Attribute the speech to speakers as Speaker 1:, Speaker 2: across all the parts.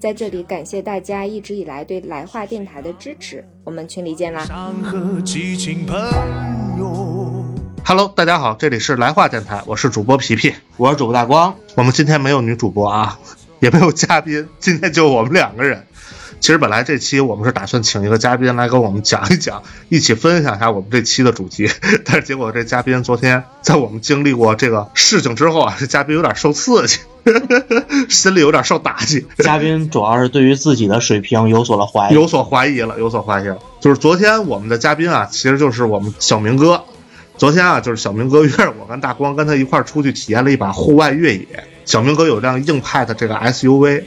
Speaker 1: 在这里感谢大家一直以来对来话电台的支持，我们群里见啦
Speaker 2: ！Hello，大家好，这里是来话电台，我是主播皮皮，
Speaker 3: 我是主播大光。
Speaker 2: 我们今天没有女主播啊，也没有嘉宾，今天就我们两个人。其实本来这期我们是打算请一个嘉宾来跟我们讲一讲，一起分享一下我们这期的主题，但是结果这嘉宾昨天在我们经历过这个事情之后啊，这嘉宾有点受刺激，心里有点受打击。
Speaker 3: 嘉宾主要是对于自己的水平有所了怀疑，
Speaker 2: 有所怀疑了，有所怀疑了。就是昨天我们的嘉宾啊，其实就是我们小明哥。昨天啊，就是小明哥约着我跟大光跟他一块出去体验了一把户外越野。小明哥有辆硬派的这个 SUV。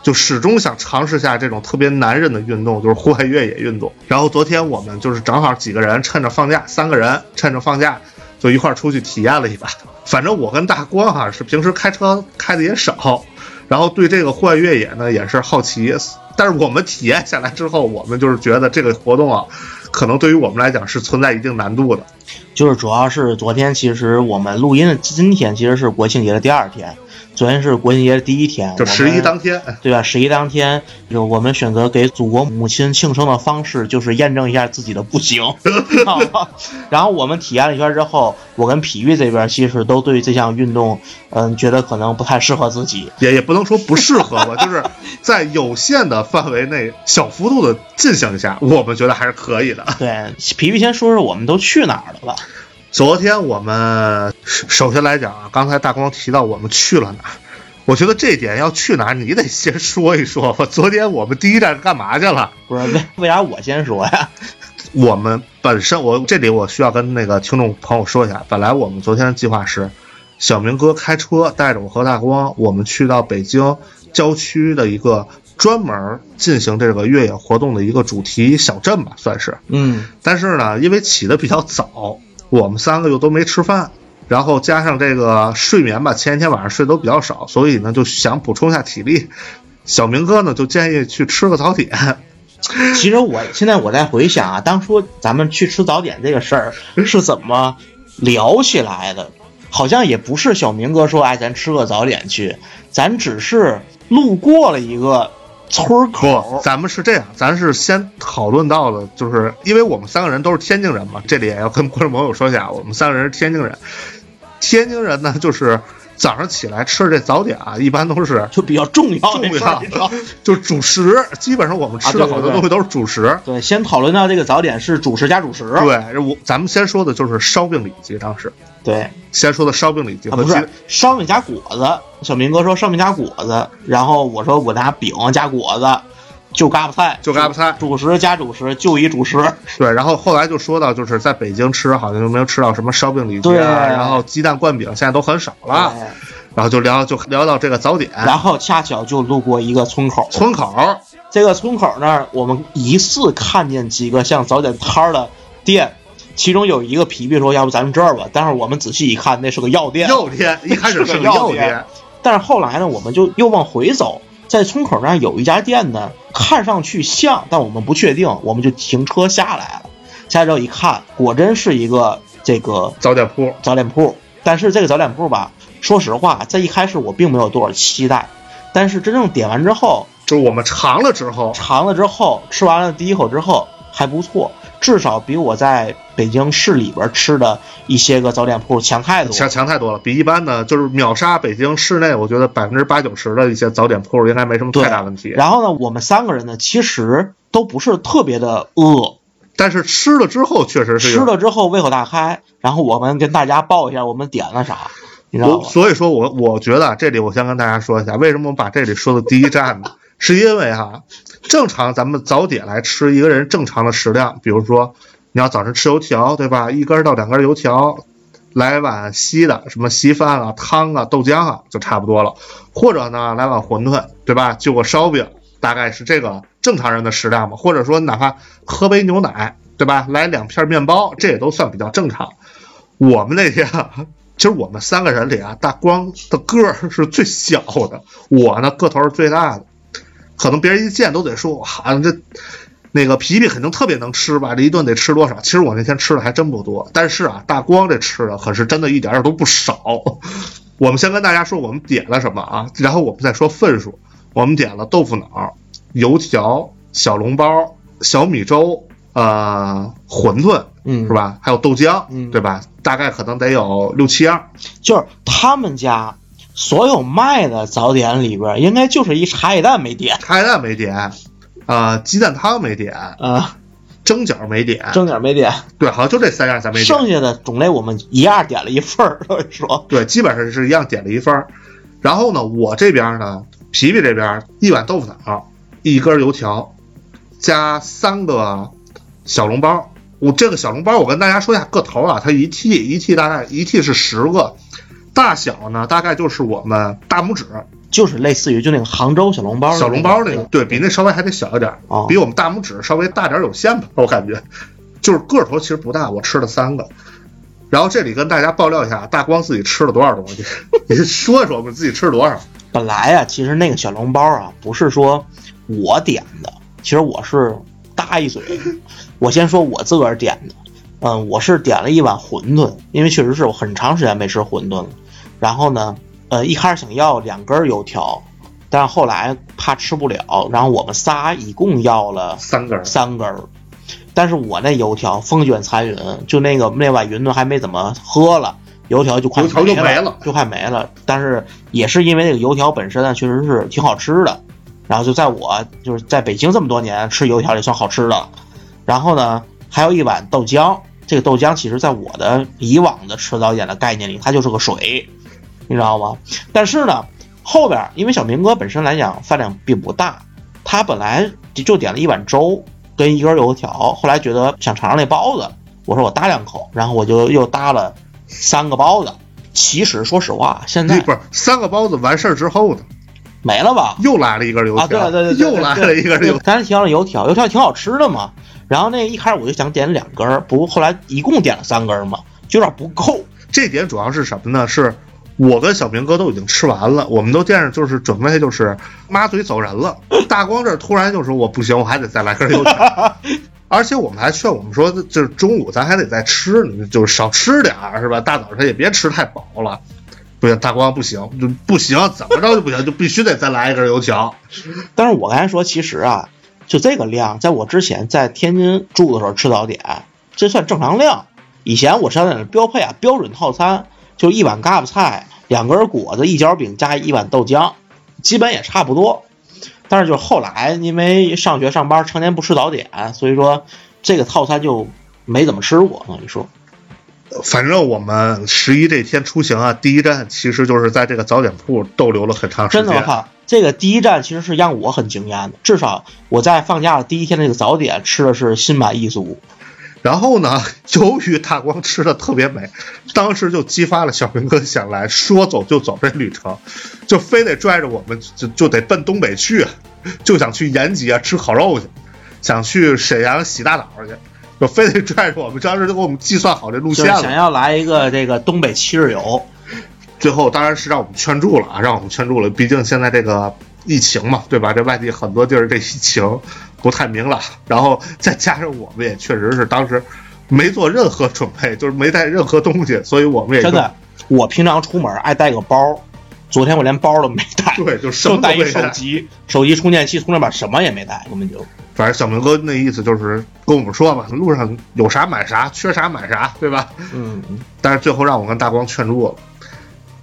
Speaker 2: 就始终想尝试下这种特别男人的运动，就是户外越野运动。然后昨天我们就是正好几个人趁着放假，三个人趁着放假就一块出去体验了一把。反正我跟大光哈是平时开车开的也少，然后对这个户外越野呢也是好奇。但是我们体验下来之后，我们就是觉得这个活动啊，可能对于我们来讲是存在一定难度的。
Speaker 3: 就是主要是昨天，其实我们录音的今天其实是国庆节的第二天。昨天是国庆节的第一天，
Speaker 2: 就十一当天，
Speaker 3: 对吧？十一当天，就我们选择给祖国母亲庆生的方式，就是验证一下自己的不行。然后我们体验了一圈之后，我跟皮皮这边其实都对这项运动，嗯，觉得可能不太适合自己，
Speaker 2: 也也不能说不适合吧，就是在有限的范围内，小幅度的进行一下，我们觉得还是可以的。
Speaker 3: 对，皮皮先说说我们都去哪儿了吧？
Speaker 2: 昨天我们首先来讲啊，刚才大光提到我们去了哪儿，我觉得这点要去哪儿，你得先说一说吧。昨天我们第一站干嘛去了？
Speaker 3: 不是为为啥我先说呀？
Speaker 2: 我们本身我这里我需要跟那个听众朋友说一下，本来我们昨天的计划是小明哥开车带着我和大光，我们去到北京郊区的一个专门进行这个越野活动的一个主题小镇吧，算是。
Speaker 3: 嗯。
Speaker 2: 但是呢，因为起的比较早。我们三个又都没吃饭，然后加上这个睡眠吧，前一天晚上睡都比较少，所以呢就想补充一下体力。小明哥呢就建议去吃个早点。
Speaker 3: 其实我现在我在回想啊，当初咱们去吃早点这个事儿是怎么聊起来的？好像也不是小明哥说，哎，咱吃个早点去，咱只是路过了一个。村口，
Speaker 2: 咱们是这样，咱是先讨论到的，就是因为我们三个人都是天津人嘛，这里也要跟观众朋友说一下，我们三个人是天津人。天津人呢，就是早上起来吃这早点啊，一般都是
Speaker 3: 就比较重要，
Speaker 2: 重要，就主食。基本上我们吃的好多东西都是主食。
Speaker 3: 对，先讨论到这个早点是主食加主食。
Speaker 2: 对，我咱们先说的就是烧饼里脊，当时。
Speaker 3: 对，
Speaker 2: 先说的烧饼里脊，
Speaker 3: 不是烧饼加果子。小明哥说烧饼加果子，然后我说我拿饼加果子，就嘎巴菜，
Speaker 2: 就嘎巴菜，
Speaker 3: 主食加主食就一主食。
Speaker 2: 对，然后后来就说到，就是在北京吃好像就没有吃到什么烧饼里脊啊，然后鸡蛋灌饼现在都很少了。然后就聊就聊到这个早点，
Speaker 3: 然后恰巧就路过一个村口，
Speaker 2: 村口
Speaker 3: 这个村口那儿，我们疑似看见几个像早点摊的店。其中有一个皮皮说：“要不咱们这儿吧？”但是我们仔细一看，那是个药店。
Speaker 2: 药店一开始
Speaker 3: 是
Speaker 2: 个药店，
Speaker 3: 但是后来呢，我们就又往回走，在村口那儿有一家店呢，看上去像，但我们不确定，我们就停车下来了。下来之后一看，果真是一个这个
Speaker 2: 早点铺。
Speaker 3: 早点铺，但是这个早点铺吧，说实话，在一开始我并没有多少期待，但是真正点完之后，
Speaker 2: 就是我们尝了之后，
Speaker 3: 尝了之后，吃完了第一口之后还不错。至少比我在北京市里边吃的一些个早点铺强太多，
Speaker 2: 强强太多了。比一般的，就是秒杀北京市内，我觉得百分之八九十的一些早点铺应该没什么太大问题。
Speaker 3: 然后呢，我们三个人呢，其实都不是特别的饿，
Speaker 2: 但是吃了之后确实是
Speaker 3: 吃了之后胃口大开。然后我们跟大家报一下我们点了啥，你知道吗？
Speaker 2: 所以说我我觉得这里我先跟大家说一下，为什么我把这里说的第一站呢？是因为哈。正常咱们早点来吃一个人正常的食量，比如说你要早晨吃油条，对吧？一根到两根油条，来碗稀的，什么稀饭啊、汤啊、豆浆啊，就差不多了。或者呢，来碗馄饨，对吧？就个烧饼，大概是这个。正常人的食量嘛，或者说哪怕喝杯牛奶，对吧？来两片面包，这也都算比较正常。我们那天啊，其实我们三个人里啊，大光的个儿是最小的，我呢个头是最大的，可能别人一见都得说，好像这那个皮皮肯定特别能吃吧？这一顿得吃多少？其实我那天吃的还真不多，但是啊，大光这吃的可是真的一点儿都不少。我们先跟大家说我们点了什么啊，然后我们再说份数。我们点了豆腐脑、油条、小笼包、小米粥、呃馄饨，
Speaker 3: 嗯
Speaker 2: 是？吧？还有豆浆，
Speaker 3: 嗯
Speaker 2: 对吧？大概可能得有六七样。
Speaker 3: 就是他们家所有卖的早点里边，应该就是一茶叶蛋没点
Speaker 2: 茶叶蛋没点，呃，鸡蛋汤没点，
Speaker 3: 啊，
Speaker 2: 蒸饺没点，
Speaker 3: 蒸饺没点，
Speaker 2: 对，好像就这三样咱没点。
Speaker 3: 剩下的种类我们一样点了一份儿。说，
Speaker 2: 对，基本上是一样点了一份儿。然后呢，我这边呢，皮皮这边一碗豆腐脑，一根油条，加三个小笼包。我这个小笼包，我跟大家说一下个头啊，它一屉一屉大概一屉是十个，大小呢大概就是我们大拇指
Speaker 3: 就是类似于就那个杭州小笼包的
Speaker 2: 小笼包那个，对比那稍微还得小一点，
Speaker 3: 哦
Speaker 2: 比我们大拇指稍微大点有限吧，我感觉，就是个头其实不大，我吃了三个。然后这里跟大家爆料一下，大光自己吃了多少东西，你说一说我们自己吃了多少？
Speaker 3: 本来啊，其实那个小笼包啊，不是说我点的，其实我是搭一嘴。我先说我自个儿点的，嗯，我是点了一碗馄饨，因为确实是我很长时间没吃馄饨了。然后呢，呃，一开始想要两根油条，但是后来怕吃不了，然后我们仨一共要了
Speaker 2: 三根儿，
Speaker 3: 三根儿。但是我那油条风卷残云，就那个那碗云吞还没怎么喝了，油条就快
Speaker 2: 油条就
Speaker 3: 没
Speaker 2: 没了
Speaker 3: 就快没了。但是也是因为那个油条本身呢，确实是挺好吃的。然后就在我就是在北京这么多年吃油条也算好吃的了。然后呢，还有一碗豆浆，这个豆浆其实在我的以往的吃早点的概念里，它就是个水，你知道吗？但是呢，后边因为小明哥本身来讲饭量并不大，他本来就点了一碗粥跟一根油条，后来觉得想尝尝那包子，我说我搭两口，然后我就又搭了三个包子。其实说实话，现在
Speaker 2: 不是三个包子完事儿之后呢，
Speaker 3: 没了吧？
Speaker 2: 又来了一根油条，
Speaker 3: 啊，对对对对，
Speaker 2: 又来了一根油条。
Speaker 3: 咱提到了油条，油条挺好吃的嘛。然后那一开始我就想点两根，不过后来一共点了三根嘛，就有点不够。
Speaker 2: 这点主要是什么呢？是我跟小明哥都已经吃完了，我们都见着就是准备就是抹嘴走人了。大光这突然就说我不行，我还得再来根油条。而且我们还劝我们说，就是中午咱还得再吃，你就是少吃点儿，是吧？大早上也别吃太饱了。不行，大光不行，就不行，怎么着就不行，就必须得再来一根油条。
Speaker 3: 但是我刚才说，其实啊，就这个量，在我之前在天津住的时候吃早点，这算正常量。以前我吃早点的标配啊，标准套餐就一碗嘎巴菜，两根果子，一角饼加一碗豆浆，基本也差不多。但是就后来因为上学上班常年不吃早点，所以说这个套餐就没怎么吃过。等于说，
Speaker 2: 反正我们十一这天出行啊，第一站其实就是在这个早点铺逗留了很长时间。
Speaker 3: 真的我靠，这个第一站其实是让我很惊艳的，至少我在放假的第一天的这个早点吃的是心满意足。
Speaker 2: 然后呢，由于大光吃的特别美，当时就激发了小明哥想来说走就走这旅程，就非得拽着我们就就得奔东北去，就想去延吉啊吃烤肉去，想去沈阳洗大澡去，就非得拽着我们。当时就给我们计算好这路线了想。
Speaker 3: 要来一个这个东北七日游，
Speaker 2: 最后当然是让我们劝住了啊，让我们劝住了。毕竟现在这个疫情嘛，对吧？这外地很多地儿这疫情不太明朗，然后再加上我们也确实是当时没做任何准备，就是没带任何东西，所以我们也
Speaker 3: 真的，我平常出门爱带个包，昨天我连包都没带，
Speaker 2: 对，就什
Speaker 3: 就带一
Speaker 2: 么都没带。
Speaker 3: 手机、手机充电器、充电宝，什么也没带，根本就
Speaker 2: 反正小明哥那意思就是跟我们说吧，路上有啥买啥，缺啥买啥，对吧？
Speaker 3: 嗯，
Speaker 2: 但是最后让我跟大光劝住了，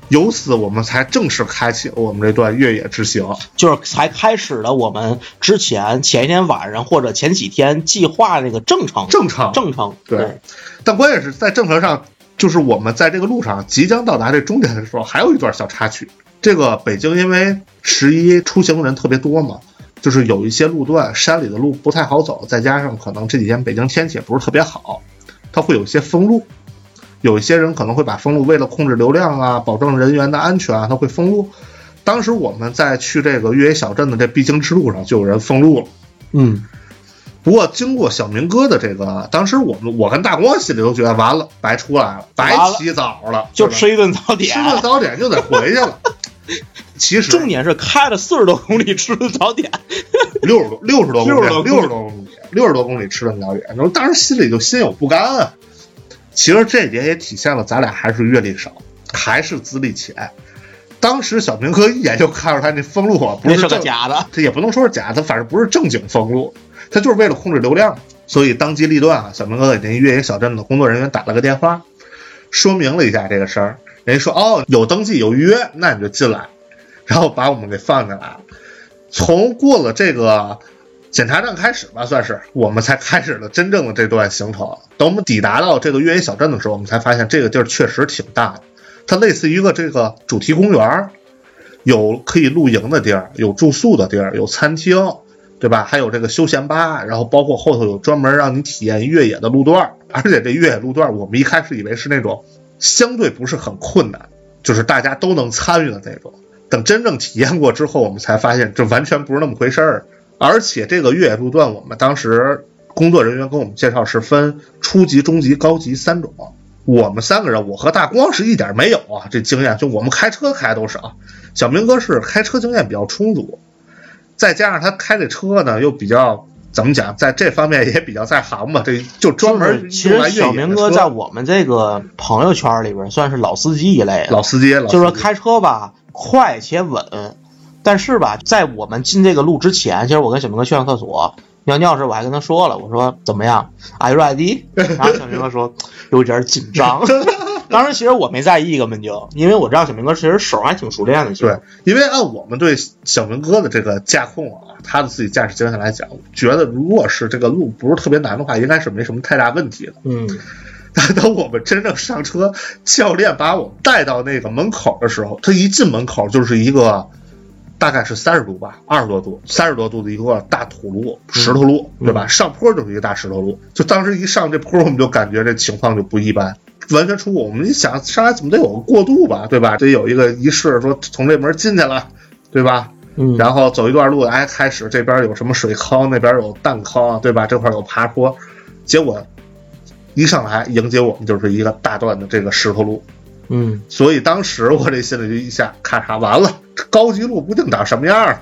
Speaker 2: 由此我们才正式开启了我们这段越野之行。
Speaker 3: 就是才开始了我们之前前一天晚上或者前几天计划那个正程，
Speaker 2: 正常，
Speaker 3: 正程，
Speaker 2: 对但关键是在正程上，就是我们在这个路上即将到达这终点的时候，还有一段小插曲。这个北京因为十一出行人特别多嘛，就是有一些路段山里的路不太好走，再加上可能这几天北京天气也不是特别好，它会有一些封路。有一些人可能会把封路，为了控制流量啊，保证人员的安全啊，他会封路。当时我们在去这个越野小镇的这必经之路上，就有人封路了。
Speaker 3: 嗯，
Speaker 2: 不过经过小明哥的这个，当时我们我跟大光心里都觉得完了，白出来了，白起早了，
Speaker 3: 就吃一顿早点
Speaker 2: 吃。顿早点就得回去了。其实
Speaker 3: 重点是开了四十多公里吃的早点，
Speaker 2: 六十多六十多公里
Speaker 3: ，60多公里
Speaker 2: 六十多公里，六十多公里吃的早点，然后当时心里就心有不甘啊。其实这一点也体现了咱俩还是阅历少，还是资历浅。当时小明哥一眼就看出他那封路啊，不
Speaker 3: 那是个，假的。
Speaker 2: 这也不能说是假，他反正不是正经封路，他就是为了控制流量。所以当机立断啊，小明哥给那越野小镇的工作人员打了个电话，说明了一下这个事儿。人家说哦，有登记有预约，那你就进来，然后把我们给放进来。从过了这个检查站开始吧，算是我们才开始了真正的这段行程。等我们抵达到这个越野小镇的时候，我们才发现这个地儿确实挺大的，它类似于一个这个主题公园，有可以露营的地儿，有住宿的地儿，有餐厅，对吧？还有这个休闲吧，然后包括后头有专门让你体验越野的路段，而且这越野路段，我们一开始以为是那种相对不是很困难，就是大家都能参与的那种。等真正体验过之后，我们才发现这完全不是那么回事儿。而且这个越野路段，我们当时工作人员跟我们介绍是分初级、中级、高级三种。我们三个人，我和大光是一点没有啊，这经验就我们开车开都少。小明哥是开车经验比较充足，再加上他开这车呢又比较怎么讲，在这方面也比较在行吧，这就专门
Speaker 3: 其实小明哥在我们这个朋友圈里边算是老司机一类的，
Speaker 2: 老司机，老司机
Speaker 3: 就是说开车吧快且稳，但是吧，在我们进这个路之前，其实我跟小明哥去上厕所尿尿时，我还跟他说了，我说怎么样，Are you ready？然后小明哥说有点紧张。当时其实我没在意，根本就因为我知道小明哥其实手还挺熟练的。
Speaker 2: 对，因为按我们对小明哥的这个驾控啊，他的自己驾驶经验来讲，觉得如果是这个路不是特别难的话，应该是没什么太大问题的。
Speaker 3: 嗯，
Speaker 2: 但等我们真正上车，教练把我们带到那个门口的时候，他一进门口就是一个大概是三十度吧，二十多度，三十多度的一个大土路、石头路，
Speaker 3: 嗯
Speaker 2: 对吧？上坡就是一个大石头路，就当时一上这坡，我们就感觉这情况就不一般。完全出乎我们一想，上来怎么得有个过渡吧，对吧？得有一个仪式，说从这门进去了，对吧？
Speaker 3: 嗯，
Speaker 2: 然后走一段路，哎，开始这边有什么水坑，那边有弹坑，对吧？这块有爬坡，结果一上来迎接我们就是一个大段的这个石头路，
Speaker 3: 嗯，
Speaker 2: 所以当时我这心里就一下咔嚓完了，高级路不定长什么样儿。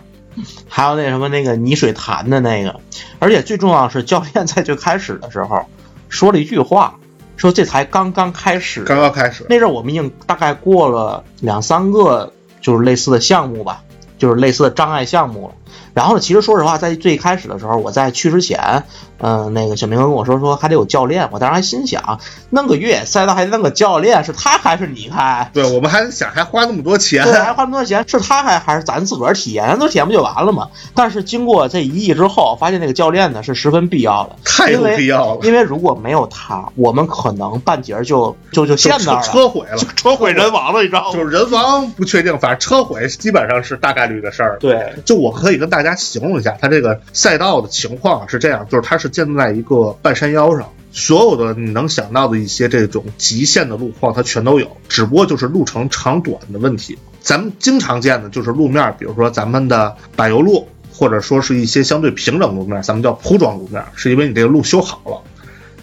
Speaker 3: 还有那什么那个泥水潭的那个，而且最重要的是，教练在最开始的时候说了一句话，说这才刚刚开始，
Speaker 2: 刚刚开始，
Speaker 3: 那阵儿我们已经大概过了两三个就是类似的项目吧，就是类似的障碍项目了。然后呢，其实说实话，在最开始的时候，我在去之前，嗯、那个小明跟我说说还得有教练，我当时还心想，弄个越野赛道还弄个教练，是他还是你开？
Speaker 2: 对我们还想还花那么多钱，
Speaker 3: 对，还花那么多钱，是他还还是咱自个儿体验？咱都体验不就完了吗？但是经过这一役之后，发现那个教练呢是十分必要的，
Speaker 2: 太有必要了，
Speaker 3: 因为如果没有他，我们可能半截就就就陷那儿了，
Speaker 2: 车毁了，
Speaker 3: 车毁人亡了，你知道吗？
Speaker 2: 就是人亡不确定，反正车毁基本上是大概率的事儿。
Speaker 3: 对，
Speaker 2: 就我可以跟大家形容一下，它这个赛道的情况是这样，就是它是建在一个半山腰上，所有的你能想到的一些这种极限的路况，它全都有，只不过就是路程长短的问题。咱们经常见的就是路面，比如说咱们的柏油路，或者说是一些相对平整路面，咱们叫铺装路面，是因为你这个路修好了。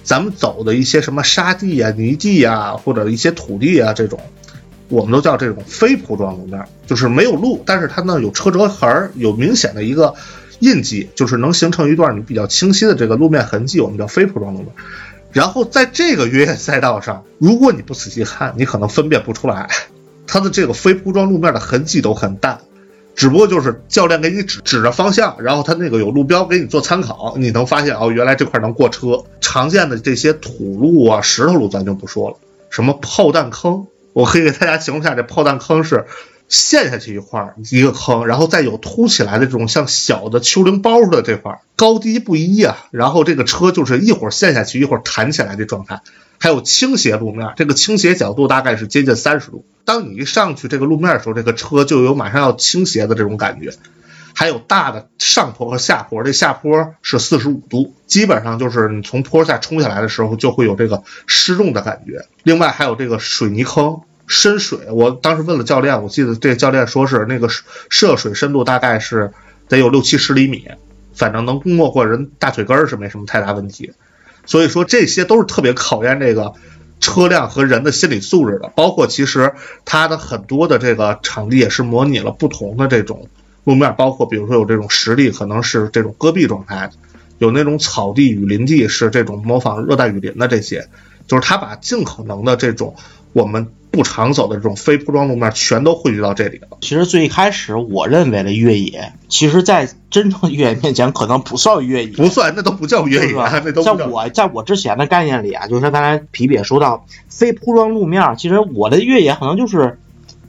Speaker 2: 咱们走的一些什么沙地啊、泥地啊，或者一些土地啊这种，我们都叫这种非铺装路面，就是没有路，但是它呢有车辙痕，有明显的一个印记，就是能形成一段你比较清晰的这个路面痕迹，我们叫非铺装路面。然后在这个越野赛道上，如果你不仔细看，你可能分辨不出来，它的这个非铺装路面的痕迹都很淡，只不过就是教练给你指指着方向，然后他那个有路标给你做参考，你能发现哦，原来这块能过车。常见的这些土路啊、石头路咱就不说了，什么炮弹坑，我可以给大家形容一下，这炮弹坑是陷下去一块一个坑，然后再有凸起来的这种像小的丘陵包似的这块，高低不一啊。然后这个车就是一会儿陷下去，一会儿弹起来的状态。还有倾斜路面，这个倾斜角度大概是接近三十度。当你一上去这个路面的时候，这个车就有马上要倾斜的这种感觉。还有大的上坡和下坡，这下坡是四十五度，基本上就是你从坡下冲下来的时候就会有这个失重的感觉。另外还有这个水泥坑深水，我当时问了教练，我记得这教练说是那个涉水深度大概是得有六七十厘米，反正能没过人大腿根儿是没什么太大问题。所以说这些都是特别考验这个车辆和人的心理素质的。包括其实它的很多的这个场地也是模拟了不同的这种路面，包括比如说有这种实地可能是这种戈壁状态，有那种草地雨林地是这种模仿热带雨林的这些，就是他把尽可能的这种我们不常走的这种非铺装路面全都汇聚到这里了。
Speaker 3: 其实最开始我认为的越野，其实，在真正越野面前，可能不算越野，
Speaker 2: 不算，那都不叫越野。
Speaker 3: 在我在我之前的概念里啊，就是刚才皮皮也说到非铺装路面，其实我的越野可能就是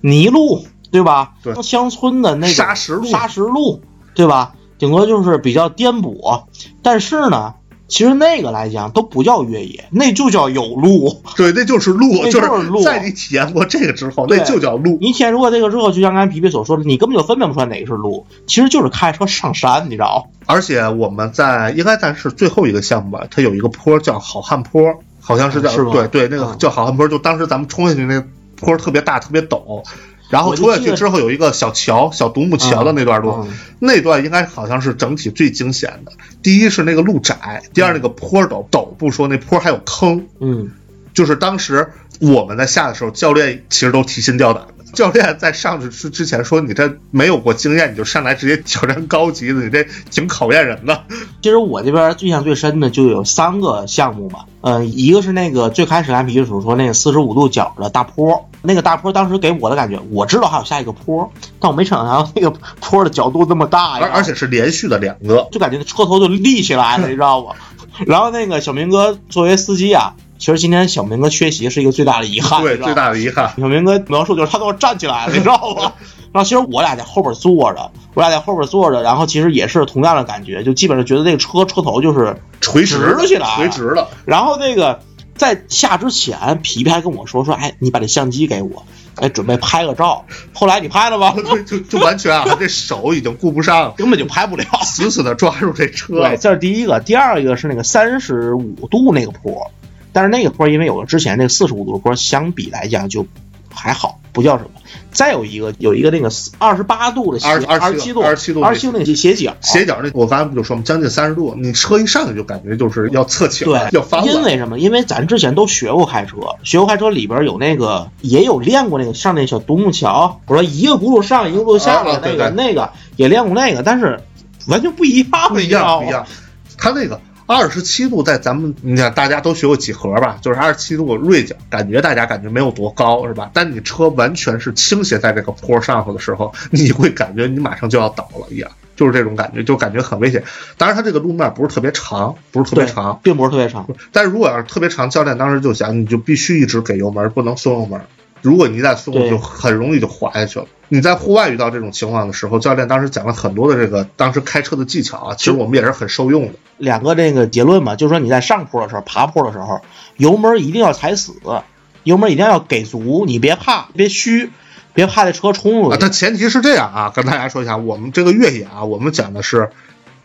Speaker 3: 泥路，对吧？
Speaker 2: 对
Speaker 3: 乡村的那个
Speaker 2: 沙石路
Speaker 3: 砂石路，对吧？顶多就是比较颠簸，但是呢，其实那个来讲都不叫越野，那就叫有路。
Speaker 2: 对，那就是路，
Speaker 3: 那就是路
Speaker 2: 在你体验过这个之后，那就叫路。
Speaker 3: 你体验过这个之后，就像刚才皮皮所说的，你根本就分辨不出来哪个是路，其实就是开车上山，你知道吗？
Speaker 2: 而且我们在应该在是最后一个项目吧，它有一个坡叫好汉坡，好像是叫
Speaker 3: 是
Speaker 2: 对对，那个
Speaker 3: 嗯
Speaker 2: 叫好汉坡，就当时咱们冲下去那个坡特别大，特别陡。然后
Speaker 3: 我就记得
Speaker 2: 冲下去之后有一个小桥，小独木桥的那段路，
Speaker 3: 嗯
Speaker 2: 那段应该好像是整体最惊险的。第一是那个路窄，第二那个坡陡，陡不说，那坡还有坑。
Speaker 3: 嗯，
Speaker 2: 就是当时我们在下的时候，教练其实都提心吊胆的。教练在上去之之前说：“你这没有过经验，你就上来直接挑战高级的，你这挺考验人的。
Speaker 3: 其实我这边印象最深的就有三个项目吧，呃，一个是那个最开始按皮皮所说那个四十五度角的大坡，那个大坡当时给我的感觉，我知道还有下一个坡，但我没想到那个坡的角度那么大呀，
Speaker 2: 而而且是连续的两个，
Speaker 3: 就感觉车头就立起来了，你知道吗？然后那个小明哥作为司机啊，其实今天小明哥缺席是一个最大的遗憾，
Speaker 2: 对，最大的遗憾。
Speaker 3: 小明哥描述就是他都要站起来了，你知道吗？然后其实我俩在后边坐着，我俩在后边坐着，然后其实也是同样的感觉，就基本上觉得这个车车头就是
Speaker 2: 垂直
Speaker 3: 了起来了
Speaker 2: 垂直了。
Speaker 3: 然后那个在下之前，皮皮还跟我说说，哎，你把这相机给我，哎，准备拍个照。后来你拍了吗？
Speaker 2: 就就完全啊，这手已经顾不上，
Speaker 3: 根本就拍不了。
Speaker 2: 死死的抓住这车。
Speaker 3: 对，这是第一个。第二个是那个三十五度那个坡，但是那个坡因为有了之前那个四十五度的坡，相比来讲就还好，不叫什么。再有一个有一个那个二十八度的斜
Speaker 2: 27
Speaker 3: 二十七度
Speaker 2: 27度
Speaker 3: 二十七度那个斜角
Speaker 2: 斜角那，我刚才不就说吗？将近三十度，你车一上去就感觉就是要侧倾
Speaker 3: 对，
Speaker 2: 要翻了。
Speaker 3: 因为什么？因为咱之前都学过开车，学过开车里边有那个也有练过那个上那小独木桥，我说一个轱辘上一个轱辘下的那个、那个也练过那个，但是完全不一样，
Speaker 2: 不一样，不一样。它那个二十七度，在咱们你看大家都学过几何吧，就是二十七度锐角，感觉大家感觉没有多高，是吧？但你车完全是倾斜在这个坡上头的时候，你会感觉你马上就要倒了一样，就是这种感觉，就感觉很危险。当然，它这个路面不是特别长，不是特别长，
Speaker 3: 并不是特别长。
Speaker 2: 但是如果要是特别长，教练当时就想，你就必须一直给油门，不能松油门。如果你一旦松，
Speaker 3: 了
Speaker 2: 就很容易就滑下去了。你在户外遇到这种情况的时候，教练当时讲了很多的这个当时开车的技巧啊，其实我们也是很受用的。
Speaker 3: 两个这个结论嘛，就是说你在上坡的时候、爬坡的时候，油门一定要踩死，油门一定要给足，你别怕，别虚，别怕这车冲出
Speaker 2: 啊，
Speaker 3: 去。
Speaker 2: 它前提是这样啊，跟大家说一下，我们这个越野啊，我们讲的是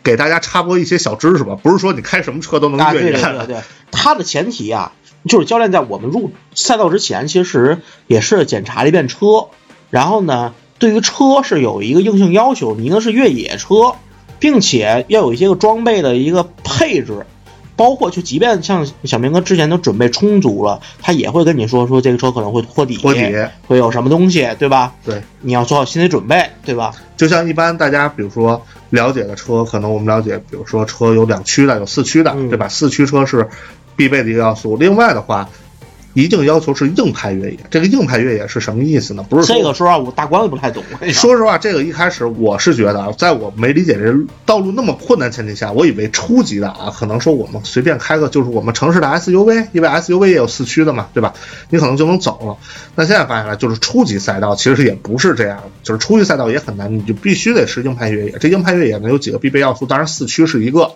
Speaker 2: 给大家插播一些小知识吧，不是说你开什么车都能
Speaker 3: 啊，
Speaker 2: 越野。
Speaker 3: 对对对对，它的前提啊，就是教练在我们入赛道之前，其实也是检查了一遍车，然后呢，对于车是有一个硬性要求，你应该是越野车，并且要有一些个装备的一个配置。包括就即便像小明哥之前都准备充足了，他也会跟你说说这个车可能会托底，
Speaker 2: 托底，
Speaker 3: 会有什么东西，对吧？
Speaker 2: 对，
Speaker 3: 你要做好心理准备，对吧？
Speaker 2: 就像一般大家比如说了解的车，可能我们了解，比如说车有两驱的，有四驱的，
Speaker 3: 嗯
Speaker 2: 对吧？四驱车是必备的一个要素。另外的话，一定要求是硬派越野。这个硬派越野是什么意思呢？不是说
Speaker 3: 这个说实话，我大光也不太懂。说
Speaker 2: 说实话，这个一开始我是觉得啊，在我没理解这道路那么困难前提下，我以为初级的啊，可能说我们随便开个就是我们城市的 SUV，因为 SUV 也有四驱的嘛，对吧？你可能就能走了。那现在发现了，就是初级赛道其实也不是这样，就是初级赛道也很难，你就必须得是硬派越野。这硬派越野呢有几个必备要素，当然四驱是一个。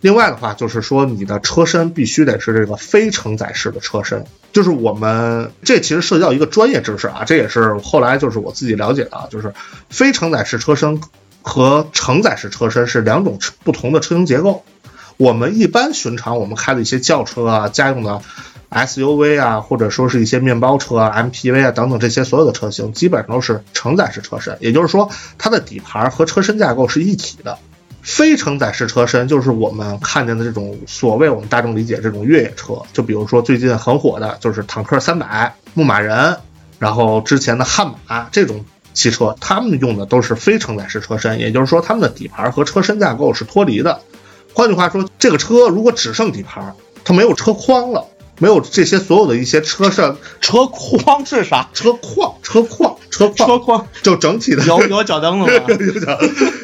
Speaker 2: 另外的话，就是说你的车身必须得是这个非承载式的车身，就是我们这其实涉及到一个专业知识啊，这也是后来就是我自己了解的啊，就是非承载式车身和承载式车身是两种不同的车型结构。我们一般寻常我们开的一些轿车啊、家用的 SUV 啊，或者说是一些面包车啊、MPV 啊等等这些所有的车型，基本上都是承载式车身，也就是说它的底盘和车身架构是一体的。非承载式车身就是我们看见的这种所谓我们大众理解这种越野车，就比如说最近很火的就是坦克三百、牧马人，然后之前的悍马这种汽车，他们用的都是非承载式车身，也就是说他们的底盘和车身架构是脱离的。换句话说，这个车如果只剩底盘，它没有车筐了。没有这些所有的一些车上
Speaker 3: 车框是啥？
Speaker 2: 车框、车框、车框、
Speaker 3: 车框，
Speaker 2: 就整体的
Speaker 3: 有有脚蹬子吗？
Speaker 2: 有脚，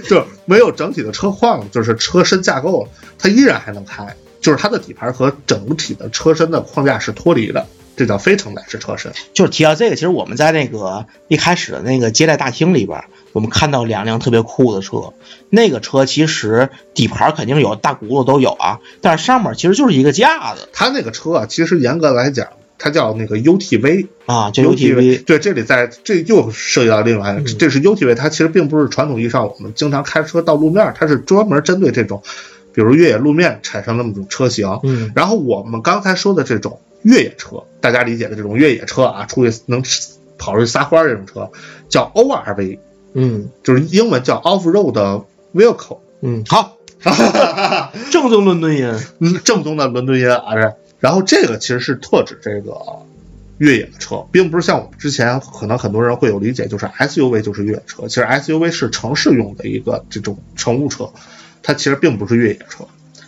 Speaker 2: 就没有整体的车框，就是车身架构，它依然还能开，就是它的底盘和整体的车身的框架是脱离的，这叫非承载式车身。
Speaker 3: 就是提到这个，其实我们在那个一开始的那个接待大厅里边。我们看到两辆特别酷的车，那个车其实底盘肯定有大轱辘都有啊，但是上面其实就是一个架子。
Speaker 2: 它那个车啊，其实严格来讲，它叫那个 UTV
Speaker 3: 啊，叫 UTV。
Speaker 2: 对，这里在这又涉及到另外，这是 UTV，它其实并不是传统意义上我们经常开车到路面，它是专门针对这种，比如越野路面产生那么种车型。
Speaker 3: 嗯。
Speaker 2: 然后我们刚才说的这种越野车，大家理解的这种越野车啊，出去能跑出去撒欢儿这种车，叫 ORV。
Speaker 3: 嗯，
Speaker 2: 就是英文叫 off road vehicle。
Speaker 3: 嗯，好，正宗伦敦音，
Speaker 2: 嗯，正宗的伦敦音啊。这，然后这个其实是特指这个越野的车，并不是像我们之前可能很多人会有理解，就是 SUV 就是越野车。其实 SUV 是城市用的一个这种乘务车，它其实并不是越野车。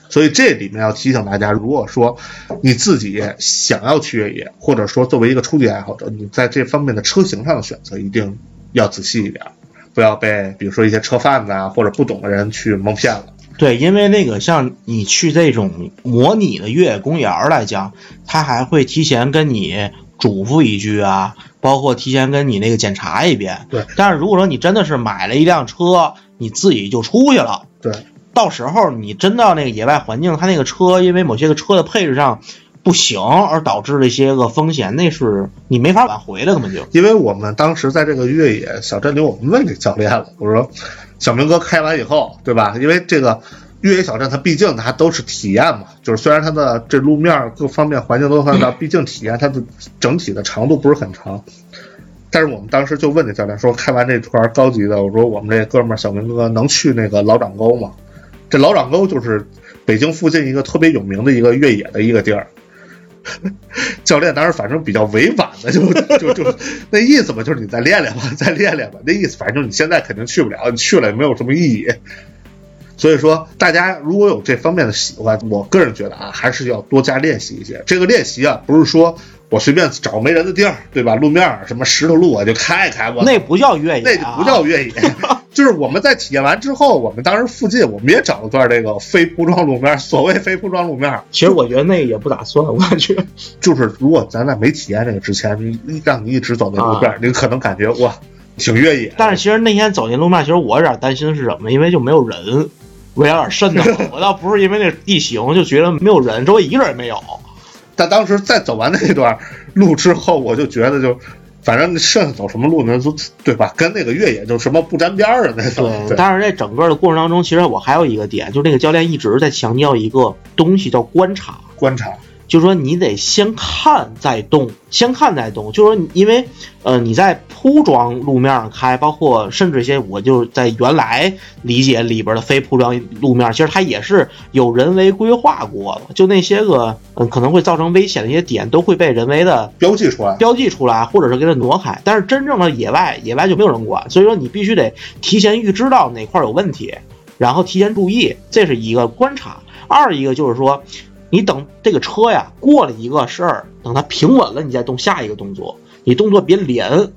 Speaker 2: 所以这里面要提醒大家，如果说你自己想要去越野，或者说作为一个初级爱好者，你在这方面的车型上的选择一定要仔细一点。不要被比如说一些车贩子啊或者不懂的人去蒙骗了。
Speaker 3: 对，因为那个像你去这种模拟的越野公园来讲，他还会提前跟你嘱咐一句啊，包括提前跟你那个检查一遍。
Speaker 2: 对。
Speaker 3: 但是如果说你真的是买了一辆车，你自己就出去了。
Speaker 2: 对。
Speaker 3: 到时候你真到那个野外环境，他那个车因为某些个车的配置上。不行，而导致了一些个风险，那是你没法挽回的，根本就。
Speaker 2: 因为我们当时在这个越野小镇里，我们问这教练了，我说：“小明哥开完以后，对吧？因为这个越野小镇，它毕竟它都是体验嘛，就是虽然它的这路面各方面环境都很好，毕竟体验它的整体的长度不是很长。但是我们当时就问这教练说，开完这团高级的，我说我们这哥们儿小明哥能去那个老掌沟吗？这老掌沟就是北京附近一个特别有名的一个越野的一个地儿。”教练当时反正比较委婉的，就就就那意思吧，就是你再练练吧，再练练吧。那意思反正你现在肯定去不了，你去了也没有什么意义。所以说，大家如果有这方面的喜欢，我个人觉得啊，还是要多加练习一些。这个练习啊，不是说我随便找没人的地儿，对吧？路面什么石头路我就开一开，我
Speaker 3: 那不叫越野，
Speaker 2: 那就不叫越野。就是我们在体验完之后，我们当时附近我们也找了段这个非铺装路面，所谓非铺装路面，
Speaker 3: 其实我觉得那个也不咋算，我感觉
Speaker 2: 就是如果咱在没体验这个之前，让你一直走那路面，你可能感觉哇挺越野。
Speaker 3: 但是其实那天走那路面，其实我有点担心是什么，因为就没有人，我有点瘆得慌。我倒不是因为那地形，就觉得没有人，周围一个人也没有。
Speaker 2: 但当时在走完那段路之后，我就觉得就。反正剩下走什么路呢？都对吧？跟那个越野就什么不沾边儿的那种。对，
Speaker 3: 但是在整个的过程当中，其实我还有一个点，就是那个教练一直在强调一个东西，叫观察。
Speaker 2: 观察。
Speaker 3: 就是说，你得先看再动，先看再动。就是说，因为呃，你在铺装路面上开，包括甚至一些，我就在原来理解里边的非铺装路面，其实它也是有人为规划过的。就那些个嗯可能会造成危险的一些点，都会被人为的
Speaker 2: 标记出来，
Speaker 3: 标记出来，或者是给它挪开。但是真正的野外，野外就没有人管，所以说你必须得提前预知到哪块有问题，然后提前注意，这是一个观察。二一个就是说。你等这个车呀过了一个事儿，等它平稳了，你再动下一个动作。你动作别连，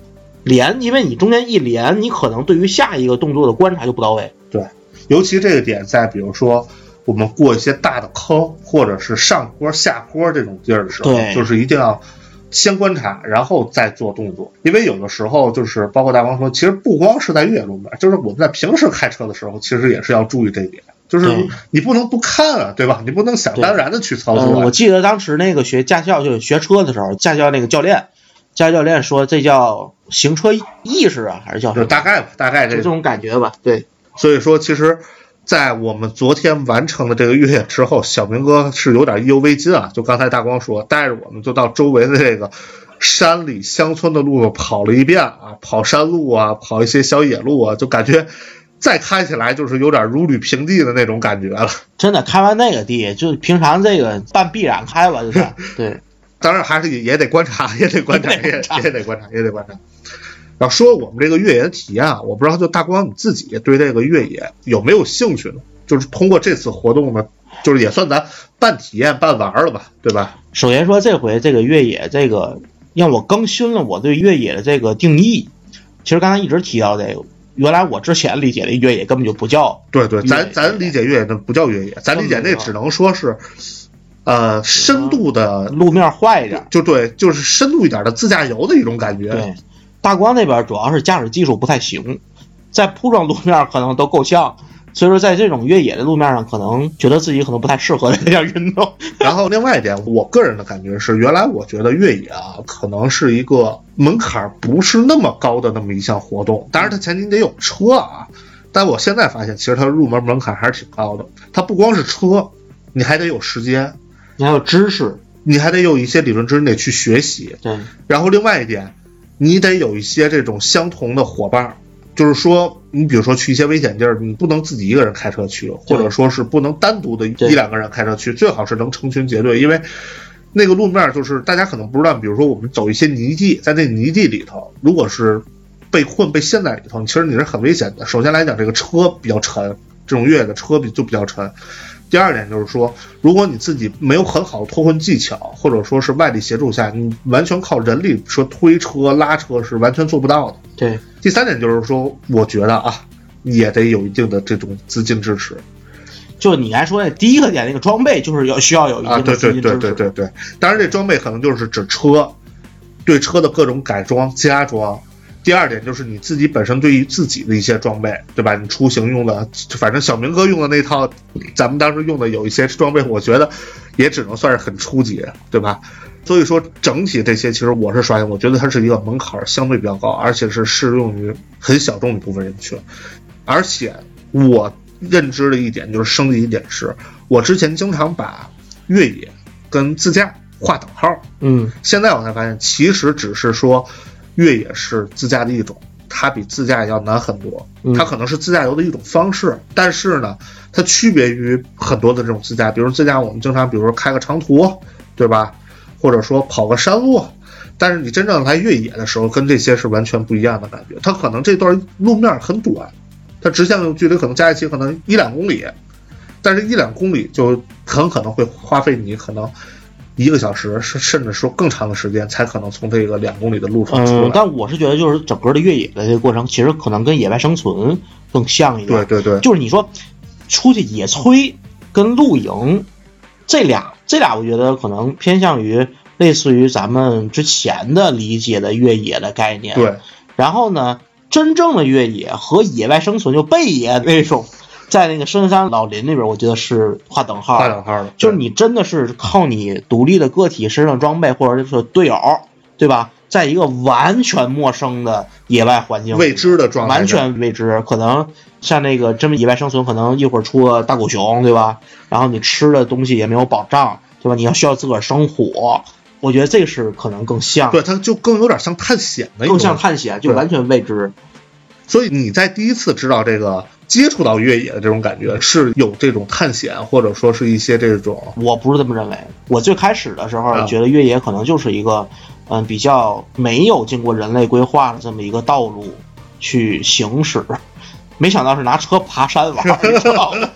Speaker 3: 连，因为你中间一连，你可能对于下一个动作的观察就不到位。
Speaker 2: 对，尤其这个点在比如说我们过一些大的坑，或者是上坡下坡这种地儿的时候，就是一定要先观察，然后再做动作。因为有的时候就是包括大光说，其实不光是在越野路面，就是我们在平时开车的时候，其实也是要注意这一点。就是你不能不看啊，对吧？你不能想当然的去操作。
Speaker 3: 我记得当时那个学驾校就学车的时候，驾校那个教练，驾校教练说这叫行车意识啊，还是叫什么？
Speaker 2: 大概吧，大概
Speaker 3: 这种感觉吧。对，
Speaker 2: 所以说其实，在我们昨天完成了这个越野之后，小明哥是有点意犹未尽啊。就刚才大光说，带着我们就到周围的这个山里乡村的路跑了一遍啊，跑山路啊，跑一些小野路啊，就感觉。再开起来就是有点如履平地的那种感觉了。
Speaker 3: 真的开完那个地，就平常这个半必然开吧，就是 对。
Speaker 2: 当然还是也 也得观察，也得观察，也
Speaker 3: 也得观察
Speaker 2: 也得观察，也得观察。要说我们这个越野的体验啊，我不知道就大光你自己对这个越野有没有兴趣呢？就是通过这次活动呢，就是也算咱半体验半玩了吧，对吧？
Speaker 3: 首先说这回这个越野，这个让我更新了我对越野的这个定义。其实刚才一直提到这个，原来我之前理解的越野根本就不叫
Speaker 2: 对对，咱咱理解越野那不叫越野，咱理解那只能说是，呃，深度的，
Speaker 3: 路面坏一点。
Speaker 2: 就对，就是深度一点的自驾游的一种感觉。
Speaker 3: 对，大光那边主要是驾驶技术不太行，在铺装路面可能都够呛，所以说在这种越野的路面上，可能觉得自己可能不太适合这项 运动。
Speaker 2: 然后另外一点，我个人的感觉是，原来我觉得越野啊，可能是一个门槛不是那么高的那么一项活动，当然它前提得有车啊。但我现在发现，其实它入门门槛还是挺高的。它不光是车，你还得有时间，
Speaker 3: 你还有知识，
Speaker 2: 你还得有一些理论知识，你得去学习。
Speaker 3: 对，
Speaker 2: 然后另外一点，你得有一些这种相同的伙伴儿，就是说，你比如说去一些危险地儿，你不能自己一个人开车去，或者说是不能单独的一两个人开车去，最好是能成群结队，因为那个路面就是大家可能不知道，比如说我们走一些泥地，在那泥地里头，如果是被困被陷在里头，其实你是很危险的。首先来讲，这个车比较沉，这种越野的车比就比较沉。第二点就是说，如果你自己没有很好的脱困技巧，或者说是外力协助下，你完全靠人力说推车拉车是完全做不到的。
Speaker 3: 对，
Speaker 2: 第三点就是说，我觉得啊，也得有一定的这种资金支持
Speaker 3: 就你刚才说那第一个点，那个装备就是要需要有一
Speaker 2: 啊，
Speaker 3: 定
Speaker 2: 对对对
Speaker 3: 的资金支持。
Speaker 2: 对对对。当然，这装备可能就是指车，对车的各种改装加装。第二点就是你自己本身对于自己的一些装备，对吧？你出行用的，反正小明哥用的那套，咱们当时用的有一些装备，我觉得也只能算是很初级，对吧？所以说整体这些，其实我是刷新，我觉得它是一个门槛相对比较高，而且是适用于很小众一部分人群。而且我认知的一点就是升级一点是，我之前经常把越野跟自驾划等号，
Speaker 3: 嗯，
Speaker 2: 现在我才发现，其实只是说越野是自驾的一种，它比自驾要难很多。
Speaker 3: 嗯
Speaker 2: 它可能是自驾游的一种方式，但是呢，它区别于很多的这种自驾，比如自驾我们经常，比如说开个长途，对吧？或者说跑个山路。但是你真正来越野的时候，跟这些是完全不一样的感觉。它可能这段路面很短，它直线距离可能加一起可能一两公里，但是一两公里就很可能会花费你可能一个小时，甚甚至说更长的时间，才可能从这个两公里的路程出
Speaker 3: 嗯，
Speaker 2: 来。
Speaker 3: 但我是觉得就是整个的越野的这个过程，其实可能跟野外生存更像一点。
Speaker 2: 对对对，
Speaker 3: 就是你说出去野炊跟露营这俩，这俩我觉得可能偏向于类似于咱们之前的理解的越野的概念。。
Speaker 2: 对
Speaker 3: 然后呢，真正的越野和野外生存就背野那种，在那个深山老林那边，我觉得是划等号的。
Speaker 2: 画两号的，
Speaker 3: 就是你真的是靠你独立的个体身上装备，或者是队友，对吧？在一个完全陌生的野外环境，
Speaker 2: 未知的状态，
Speaker 3: 完全未知，可能像那个这么野外生存，可能一会儿出个大狗熊，对吧？然后你吃的东西也没有保障，对吧？你要需要自个儿生火，我觉得这是可能更像，
Speaker 2: 对，它就更有点像探险的
Speaker 3: 更像探险，就完全未知。
Speaker 2: 所以你在第一次知道这个接触到越野的这种感觉，是有这种探险，或者说是一些这种
Speaker 3: 我不是这么认为，我最开始的时候
Speaker 2: 啊。
Speaker 3: 觉得越野可能就是一个，嗯，比较没有经过人类规划的这么一个道路去行驶，没想到是拿车爬山玩，你知道吗？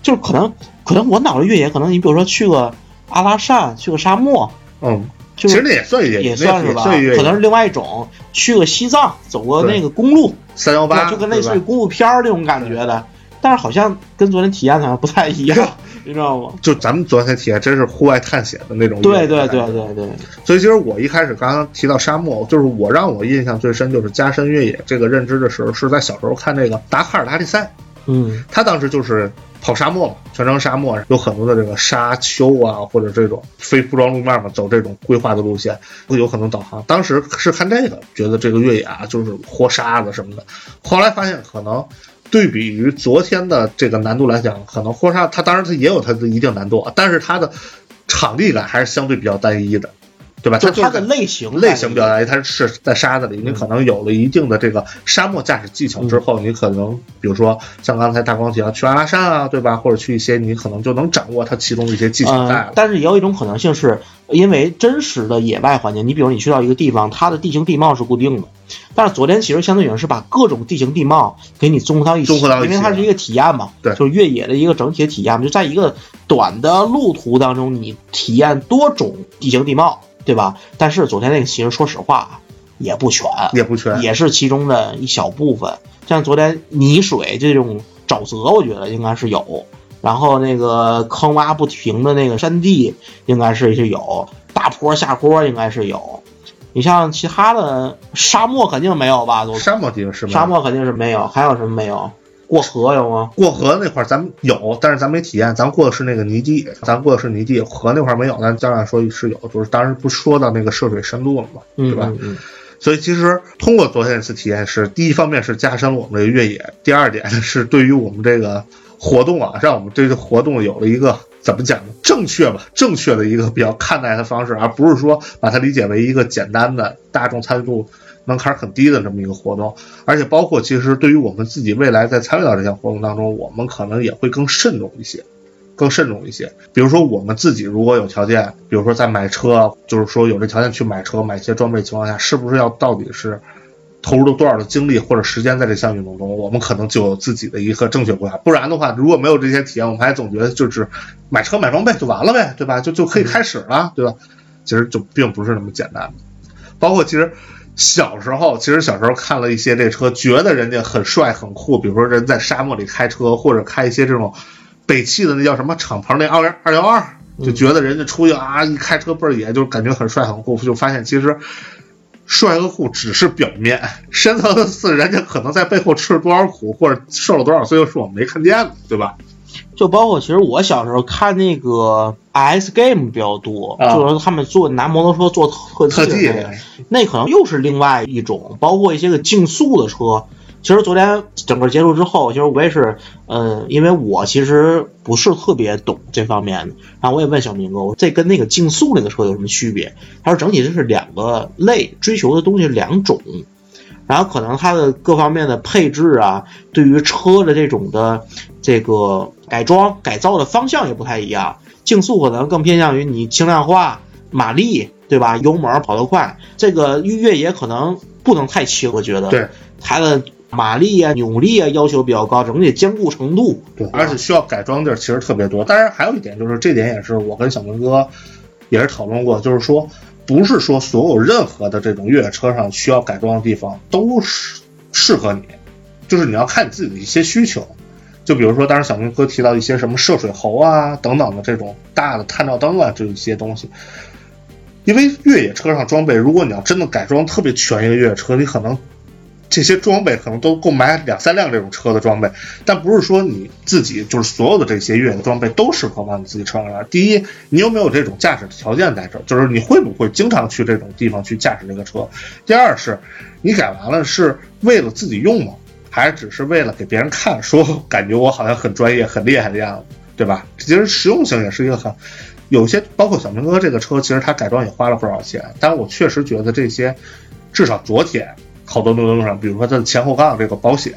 Speaker 3: 就是可能，可能我脑子越野，可能你比如说去个阿拉善，去个沙漠，
Speaker 2: 嗯，
Speaker 3: 就是
Speaker 2: 其实那也算越野，
Speaker 3: 也算是吧，可能是另外一种，去个西藏，走过那个公路，
Speaker 2: 三幺八，
Speaker 3: 就跟类似于公路片儿那种感觉的，但是好像跟昨天体验好像不太一样，你知道吗？
Speaker 2: 就咱们昨天体验真是户外探险的那种
Speaker 3: 对对对对对，
Speaker 2: 所以其实我一开始刚刚提到沙漠，就是我让我印象最深就是加深越野这个认知的时候，是在小时候看这个达喀尔拉力赛，
Speaker 3: 嗯。
Speaker 2: 他当时就是跑沙漠嘛，全程沙漠，有很多的这个沙丘啊，或者这种非铺装路面嘛，走这种规划的路线，会有可能导航。当时是看这个，觉得这个越野啊就是活沙子什么的，后来发现可能。对比于昨天的这个难度来讲，可能活沙它当然它也有它的一定难度，但是它的场地感还是相对比较单一的。对吧？
Speaker 3: 就它
Speaker 2: 就是在
Speaker 3: 的类型
Speaker 2: 类型表达，它是在沙子里，你可能有了一定的这个沙漠驾驶技巧之后，你可能比如说像刚才大光提到去阿拉善啊，对吧？或者去一些你可能就能掌握它其中的一些技巧在了。
Speaker 3: 呃但是也有一种可能性是，因为真实的野外环境，你比如你去到一个地方，它的地形地貌是固定的，但是昨天其实相对于是把各种地形地貌给你综合到一起，
Speaker 2: 综合到一起
Speaker 3: 因为它是一个体验嘛，
Speaker 2: 对
Speaker 3: 就是越野的一个整体的体验嘛，就在一个短的路途当中，你体验多种地形地貌，对吧？但是昨天那个其实说实话也不全，
Speaker 2: 也不全，
Speaker 3: 也是其中的一小部分。像昨天泥水这种沼泽，我觉得应该是有。然后那个坑洼不停的那个山地，应该是是有。大坡下坡应该是有。你像其他的沙漠肯定没有吧？
Speaker 2: 沙漠肯定是没有
Speaker 3: 沙漠肯定是没有。还有什么没有？过河有吗？
Speaker 2: 过河那块儿咱们有，但是咱没体验，咱过的是那个泥地，咱过的是泥地，河那块儿没有，咱当然说是有，就是当时不说到那个涉水深度了嘛，
Speaker 3: 嗯
Speaker 2: 对吧？
Speaker 3: 嗯嗯
Speaker 2: 所以其实通过昨天一次体验是，第一方面是加深了我们这个越野，第二点是对于我们这个活动啊，让我们对这个活动有了一个怎么讲呢？正确吧，正确的一个比较看待的方式，而不是说把它理解为一个简单的大众参与度门槛很低的这么一个活动。而且包括其实对于我们自己未来在参与到这项活动当中，我们可能也会更慎重一些。更慎重一些，比如说我们自己如果有条件，比如说在买车，就是说有这条件去买车、买一些装备情况下，是不是要到底是投入了多少的精力或者时间在这项运动中，我们可能就有自己的一个正确规划。不然的话，如果没有这些体验，我们还总觉得就是买车买装备就完了呗，对吧？就就可以开始了，对吧？其实就并不是那么简单。包括其实小时候，其实小时候看了一些这车，觉得人家很帅很酷，比如说人在沙漠里开车，或者开一些这种北汽的那叫什么敞篷那二幺二幺二，就觉得人家出去啊一开车倍儿野，就感觉很帅很酷，就发现其实。帅和酷只是表面，深层次人家可能在背后吃了多少苦，或者受了多少罪，是我们没看见的，对吧？
Speaker 3: 就包括其实我小时候看那个 S Game 比较多，
Speaker 2: 啊
Speaker 3: 就是他们做拿摩托车做特
Speaker 2: 特技
Speaker 3: 那个，那可能又是另外一种，包括一些个竞速的车。其实昨天整个结束之后，其实我也是，嗯，因为我其实不是特别懂这方面的，然后我也问小明哥，我说这跟那个竞速那个车有什么区别？他说整体这是两个类，追求的东西两种，然后可能它的各方面的配置啊，对于车的这种的这个改装改造的方向也不太一样。竞速可能更偏向于你轻量化、马力，对吧？油门跑得快。这个越野可能不能太轻，我觉得。
Speaker 2: 对，
Speaker 3: 它的马力啊、扭力啊要求比较高，整体坚固程度。
Speaker 2: 对，而且需要改装地儿其实特别多。当然，还有一点就是，这点也是我跟小明哥也是讨论过，就是说，不是说所有任何的这种越野车上需要改装的地方都是适合你，就是你要看你自己的一些需求。就比如说，当时小明哥提到一些什么涉水喉啊等等的这种大的探照灯啊这一些东西，因为越野车上装备，如果你要真的改装特别全一个越野车，你可能这些装备可能都够买两三辆这种车的装备，但不是说你自己就是所有的这些越野装备都适合往你自己车上来。第一，你有没有这种驾驶的条件在这儿？就是你会不会经常去这种地方去驾驶这个车？第二是，你改完了是为了自己用吗？还是只是为了给别人看，说感觉我好像很专业、很厉害的样子，对吧？其实实用性也是一个很。有些包括小明哥这个车，其实他改装也花了不少钱，但我确实觉得这些，至少昨天好多路上，比如说它的前后杠这个保险、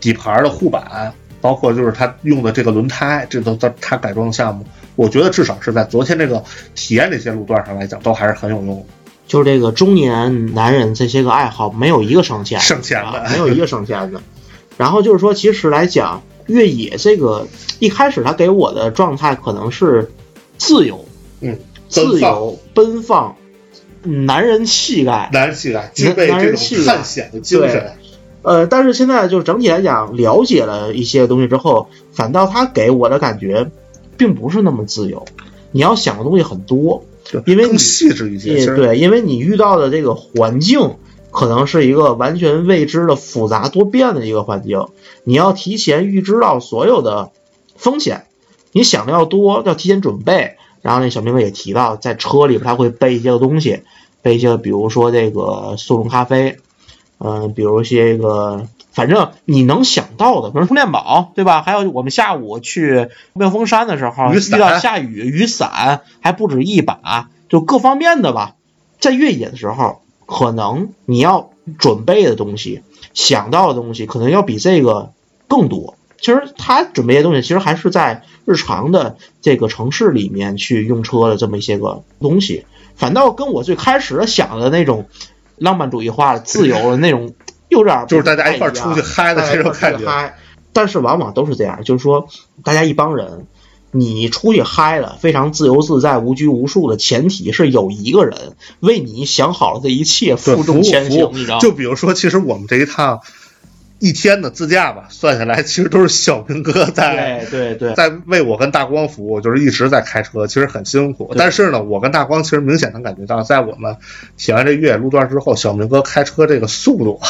Speaker 2: 底盘的护板，包括就是他用的这个轮胎，这都他他改装的项目，我觉得至少是在昨天这个体验这些路段上来讲，都还是很有用的。
Speaker 3: 就是这个中年男人这些个爱好，没有一个省钱
Speaker 2: 省钱的
Speaker 3: 啊没有一个省钱的。然后就是说，其实来讲，越野这个一开始他给我的状态可能是自由，
Speaker 2: 嗯，
Speaker 3: 自由奔放，男人气概，
Speaker 2: 男人气概，具备
Speaker 3: 男
Speaker 2: 这种
Speaker 3: 人气概
Speaker 2: 探险的精神。
Speaker 3: 呃，但是现在就是整体来讲，了解了一些东西之后，反倒他给我的感觉，并不是那么自由。你要想的东西很多，
Speaker 2: 就
Speaker 3: 因为你
Speaker 2: 更细致一些。
Speaker 3: 对，因为你遇到的这个环境可能是一个完全未知的复杂多变的一个环境，你要提前预知到所有的风险，你想的要多，要提前准备。然后那小明哥也提到，在车里边他会备一些个东西，备一些比如说这个速溶咖啡，嗯、比如一些个。反正你能想到的，比如充电宝，对吧？还有我们下午去妙峰山的时候，遇到下雨，雨伞还不止一把，就各方面的吧。在越野的时候，可能你要准备的东西、想到的东西，可能要比这个更多。其实他准备的东西，其实还是在日常的这个城市里面去用车的这么一些个东西，反倒跟我最开始想的那种浪漫主义化、自由的那种有点
Speaker 2: 就是大家一块出去嗨的这种感觉。
Speaker 3: 大家一块儿出去嗨，但是往往都是这样，就是说大家一帮人。你出去嗨了，非常自由自在、无拘无束的前提是有一个人为你想好了这一切，
Speaker 2: 对
Speaker 3: 负重前行，你知道？
Speaker 2: 就比如说，其实我们这一趟一天的自驾吧，算下来 其实都是小明哥在
Speaker 3: 对对对，
Speaker 2: 在为我跟大光服务，就是一直在开车，其实很辛苦。但是呢，我跟大光其实明显能感觉到，在我们体完这越野路段之后，小明哥开车这个速度啊。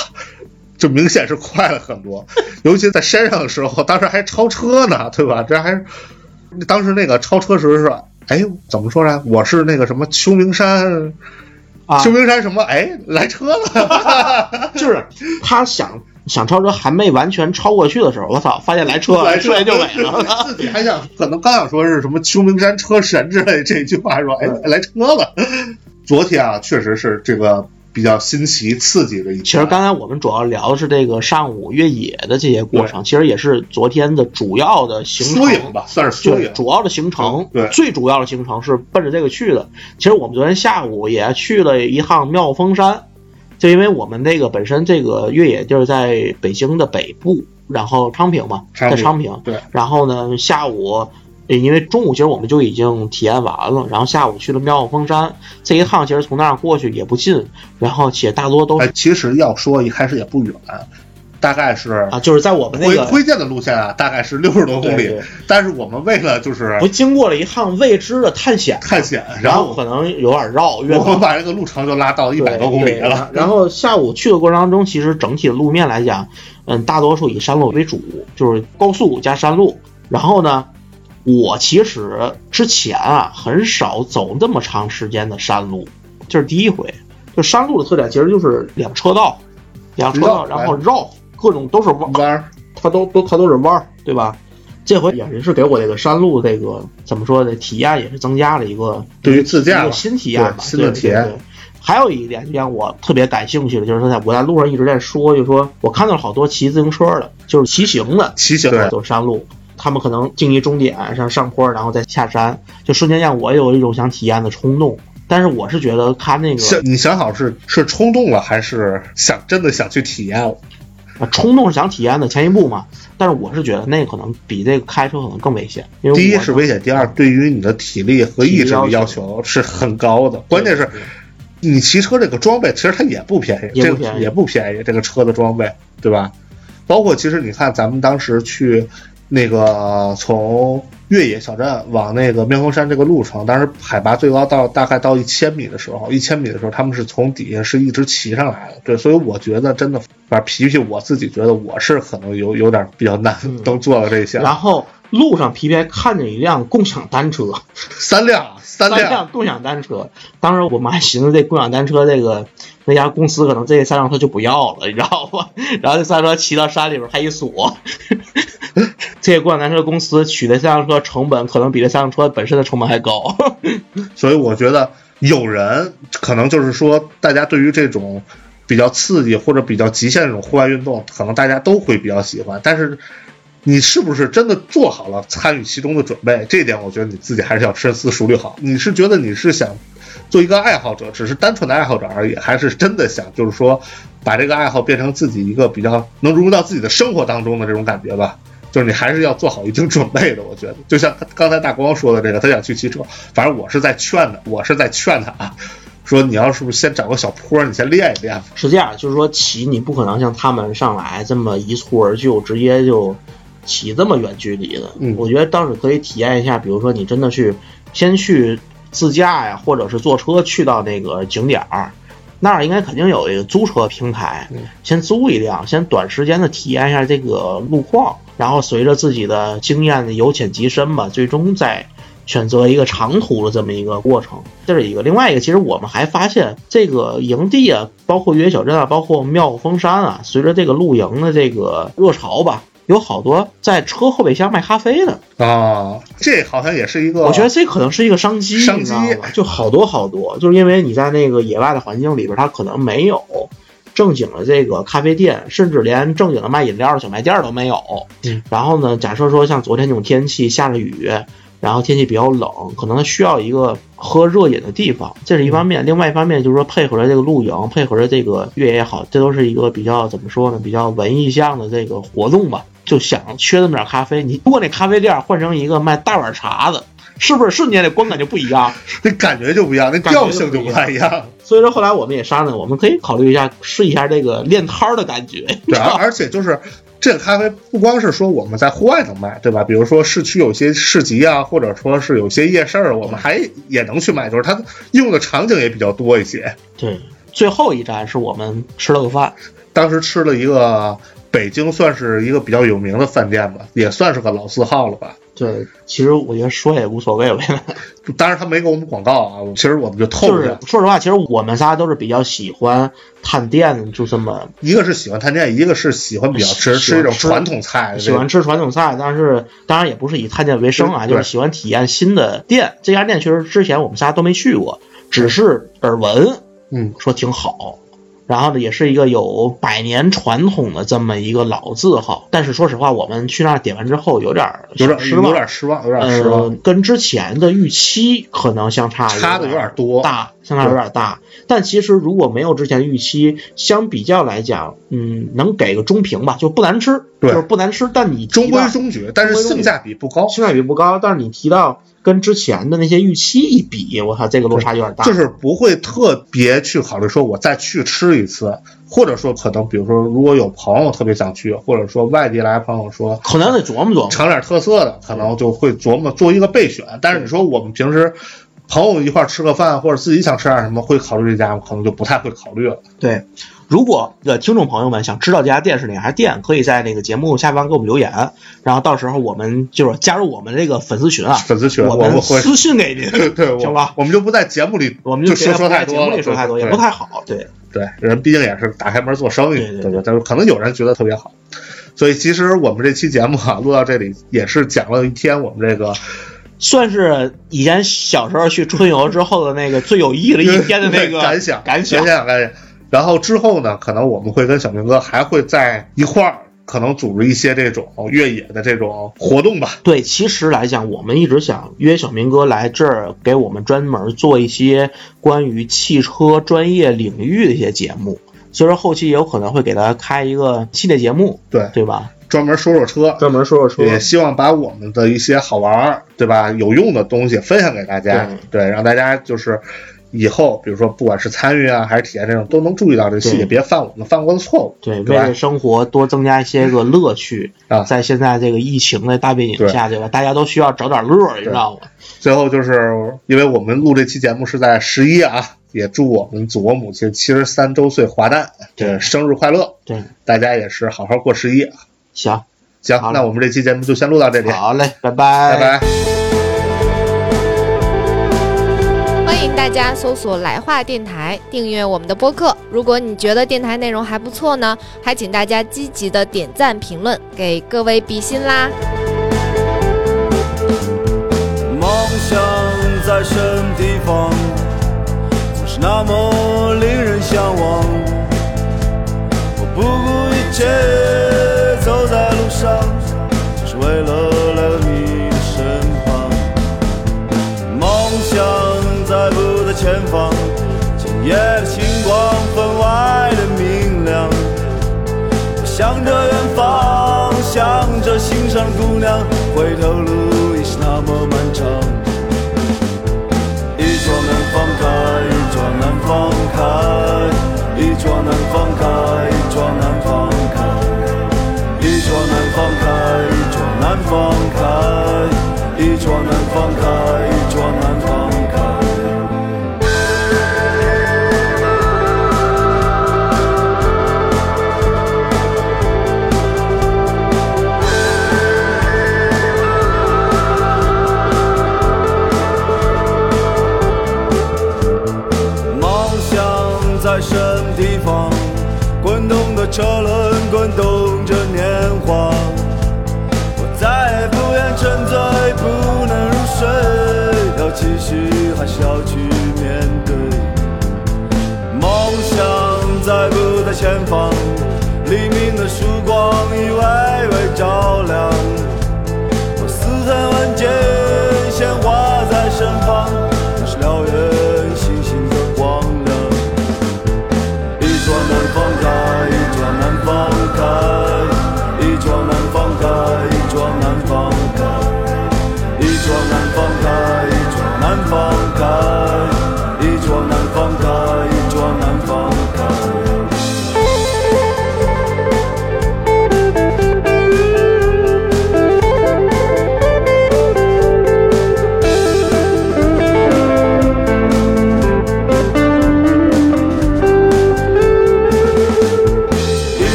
Speaker 2: 就明显是快了很多，尤其在山上的时候，当时还超车呢，对吧？这还是当时那个超车时是，哎，怎么说呢？我是那个什么秋名山，
Speaker 3: 啊
Speaker 2: 秋名山什么？哎，来车了，
Speaker 3: 就是他想想超车还没完全超过去的时候，我操，发现来车了，
Speaker 2: 来车
Speaker 3: 车就没了。
Speaker 2: 自己还想可能刚想说是什么秋名山车神之类这句话，说哎来车了。昨天啊，确实是这个比较新奇刺激的一。
Speaker 3: 其实刚才我们主要聊的是这个上午越野的这些过程，其实也是昨天的主要的行程。
Speaker 2: 缩影吧，算是缩，影。
Speaker 3: 主要的行程，
Speaker 2: 对
Speaker 3: 最主要的行程是奔着这个去的。其实我们昨天下午也去了一趟妙峰山，就因为我们那个本身这个越野地儿在北京的北部，然后昌平嘛，在昌平。
Speaker 2: 对，
Speaker 3: 然后呢，下午呃因为中午其实我们就已经体验完了，然后下午去了妙峰山。这一趟其实从那儿过去也不近，然后且大多都是
Speaker 2: 哎，其实要说一开始也不远，大概是
Speaker 3: 啊，就是在我们那个
Speaker 2: 推荐的路线啊，大概是六十多公里。但是我们为了就是
Speaker 3: 不经过了一趟未知的探险，
Speaker 2: 探险，
Speaker 3: 然
Speaker 2: 然后
Speaker 3: 后可能有点绕，越
Speaker 2: 我们把这个路程就拉到一百多公里了。
Speaker 3: 然后下午去的过程当中，其实整体的路面来讲，嗯，大多数以山路为主，就是高速加山路。然后呢，我其实之前啊很少走那么长时间的山路，这是第一回。就山路的特点其实就是两车道，两车道，然后绕，各种都是弯，
Speaker 2: 弯儿，
Speaker 3: 它都都它都是弯儿，对吧？这回也是给我这个山路这个怎么说呢？体验也是增加了一个
Speaker 2: 对于自驾吧
Speaker 3: 一个新体验吧，
Speaker 2: 新的体验。
Speaker 3: 还有一点让我特别感兴趣的，就是说在我在路上一直在说，就是说我看到了好多骑自行车的，就是骑行的，
Speaker 2: 骑行的
Speaker 3: 走山路，他们可能经一终点上上坡，然后再下山，就瞬间让我有一种想体验的冲动。但是我是觉得看那个
Speaker 2: 想你想好是是冲动了，还是想真的想去体验了？
Speaker 3: 啊冲动是想体验的前一步嘛，但是我是觉得那可能比这个开车可能更危险，因为
Speaker 2: 第一是危险，第二对于你的体力和意志的要
Speaker 3: 体力要
Speaker 2: 求是很高的。关键是你骑车这个装备其实它也不便宜，
Speaker 3: 也不便宜
Speaker 2: 这个也不便宜，这个车的装备，对吧？包括其实你看咱们当时去那个从越野小镇往那个妙峰山这个路程，当时海拔最高到大概到一千米的时候，一千米的时候他们是从底下是一直骑上来的，对，所以我觉得真的，反正皮皮我自己觉得我是可能有有点比较难
Speaker 3: 嗯。
Speaker 2: 能做到这些，
Speaker 3: 然后路上皮皮还看见一辆共享单车，
Speaker 2: 三辆三
Speaker 3: 三
Speaker 2: 辆
Speaker 3: 辆共享单车。当时我们还寻思这共享单车这个那家公司可能这三辆车就不要了，你知道吗？然后这三辆车骑到山里边还一锁。这些共享单车公司取的三辆车成本可能比这三辆车本身的成本还高。
Speaker 2: 所以我觉得有人可能就是说，大家对于这种比较刺激或者比较极限这种户外运动，可能大家都会比较喜欢。但是你是不是真的做好了参与其中的准备？这一点我觉得你自己还是要深思熟虑好。你是觉得你是想做一个爱好者，只是单纯的爱好者而已，还是真的想就是说把这个爱好变成自己一个比较能融入到自己的生活当中的这种感觉吧？就是你还是要做好一定准备的，我觉得。就像刚才大光说的这个，他想去骑车，反正我是在劝他，我是在劝他啊，说你要是不是先找个小坡，你先练一练。
Speaker 3: 是这样，就是说骑你不可能像他们上来这么一蹴而就，直接就骑这么远距离的。
Speaker 2: 嗯
Speaker 3: 我觉得倒是可以体验一下，比如说你真的去先去自驾呀，或者是坐车去到那个景点儿，那儿应该肯定有一个租车平台，
Speaker 2: 嗯
Speaker 3: 先租一辆，先短时间的体验一下这个路况，然后随着自己的经验的由浅及深吧，最终再选择一个长途的这么一个过程，这是一个。另外一个，其实我们还发现这个营地啊，包括越野小镇啊，包括妙峰山啊，随着这个露营的这个热潮吧，有好多在车后备箱卖咖啡的。
Speaker 2: 啊，这好像也是一个，
Speaker 3: 我觉得这可能是一个商机，
Speaker 2: 商机？
Speaker 3: 就好多好多，就是因为你在那个野外的环境里边，它可能没有正经的这个咖啡店，甚至连正经的卖饮料的小卖店都没有。
Speaker 2: 嗯，
Speaker 3: 然后呢，假设说像昨天这种天气，下着雨，然后天气比较冷，可能需要一个喝热饮的地方，这是一方面。另外一方面就是说，配合着这个露营，配合着这个越野也好，这都是一个比较怎么说呢？比较文艺向的这个活动吧。就想缺那么点咖啡，你如果那咖啡店换成一个卖大碗茶的，是不是瞬间那观感就不一样？
Speaker 2: 那感觉就不一样，那调性就不太一样。
Speaker 3: 所以说后来我们也商量，我们可以考虑一下试一下这个练摊儿的感觉。
Speaker 2: 对，而而且就是这个咖啡不光是说我们在户外能卖，对吧？比如说市区有些市集啊，或者说是有些夜市儿，我们还也能去卖，就是它用的场景也比较多一些。
Speaker 3: 对，最后一站是我们吃了个饭，
Speaker 2: 当时吃了一个北京算是一个比较有名的饭店吧，也算是个老字号了吧。
Speaker 3: 对，其实我觉得说也无所谓了，
Speaker 2: 当然他没给我们广告啊，其实我们就透
Speaker 3: 就
Speaker 2: 着
Speaker 3: 是说实话，其实我们仨都是比较喜欢探店，就这么
Speaker 2: 一个是喜欢探店，一个是喜欢比较吃
Speaker 3: 吃
Speaker 2: 吃一种传统菜，
Speaker 3: 喜欢吃传统菜，但是当然也不是以探店为生啊，就是喜欢体验新的店。这家店确实之前我们仨都没去过，只是耳闻，
Speaker 2: 嗯，
Speaker 3: 说挺好。然后呢，也是一个有百年传统的这么一个老字号，但是说实话，我们去那儿点完之后有点儿
Speaker 2: 有点
Speaker 3: 失望，
Speaker 2: 有点失望，有点失望。
Speaker 3: 呃，跟之前的预期可能相差
Speaker 2: 差的有点多
Speaker 3: 大，相差有点大。但其实如果没有之前的预期，相比较来讲，嗯，能给个中评吧，就不难吃，
Speaker 2: 对
Speaker 3: 就是不难吃。但你
Speaker 2: 中规中矩，但是性价比不高。
Speaker 3: 性价比不高，但是你提到跟之前的那些预期一比，我操，这个落差有点大。
Speaker 2: 就是不会特别去考虑说我再去吃一次，或者说可能比如说如果有朋友特别想去，或者说外地来朋友说
Speaker 3: 可能得琢磨琢磨。
Speaker 2: 尝点特色的，可能就会琢磨做一个备选。但是你说我们平时朋友一块吃个饭，或者自己想吃点什么，会考虑这家，可能就不太会考虑了。
Speaker 3: 对，如果呃听众朋友们想知道这家店是哪家店，可以在那个节目下方给我们留言，然后到时候我们就是加入我们这个粉丝群啊，
Speaker 2: 粉丝群
Speaker 3: 我们
Speaker 2: 会
Speaker 3: 私信给您，
Speaker 2: 对，我
Speaker 3: 行吧？
Speaker 2: 我们就不在节目里，
Speaker 3: 我们
Speaker 2: 就说说太多了，
Speaker 3: 目里说太多也不太好，对
Speaker 2: 对，人毕竟也是打开门做生意，
Speaker 3: 对对对
Speaker 2: 对吧？但是可能有人觉得特别好，所以其实我们这期节目啊录到这里，也是讲了一天我们这个
Speaker 3: 算是以前小时候去春游之后的那个最有意义的一天的那个
Speaker 2: 感想，
Speaker 3: 感想。
Speaker 2: 想，感想。然后之后呢，可能我们会跟小明哥还会在一块儿，可能组织一些这种越野的这种活动吧。
Speaker 3: 对，其实来讲，我们一直想约小明哥来这儿，给我们专门做一些关于汽车专业领域的一些节目。所以说后期也有可能会给他开一个系列节目，
Speaker 2: 对，
Speaker 3: 对吧？
Speaker 2: 专门说说车，
Speaker 3: 专门说说车
Speaker 2: 也希望把我们的一些好玩儿，对吧？有用的东西分享给大家，对，让大家就是以后，比如说不管是参与啊，还是体验这种，都能注意到这细节，别犯我们犯过的错误。
Speaker 3: 对，为了生活多增加一些个乐趣
Speaker 2: 啊
Speaker 3: 在现在这个疫情的大背景下，对吧？大家都需要找点乐，你知道吗？
Speaker 2: 最后就是因为我们录这期节目是在十一啊，也祝我们祖国母亲七十三周岁华诞，这生日快乐！
Speaker 3: 对，
Speaker 2: 大家也是好好过十一。
Speaker 3: 行，
Speaker 2: 行那我们这期节目就先录到这里，
Speaker 3: 好嘞，拜拜，
Speaker 2: 拜拜。
Speaker 1: 欢迎大家搜索“来话电台”，订阅我们的播客。如果你觉得电台内容还不错呢，还请大家积极的点赞评论，给各位比心啦！
Speaker 4: 梦想在什么地方，总是那么令人向往。我不顾一切前方，今夜的星光分外的明亮。我向着远方，向着心上姑娘，回头路已是那么漫长。一桩难放开，一桩难放开，一桩难放开，一桩难放开，一桩难放开，一桩难放开，一桩难放开，一桩难放要继续，还是要去面对？梦想在不在前方？黎明的曙光。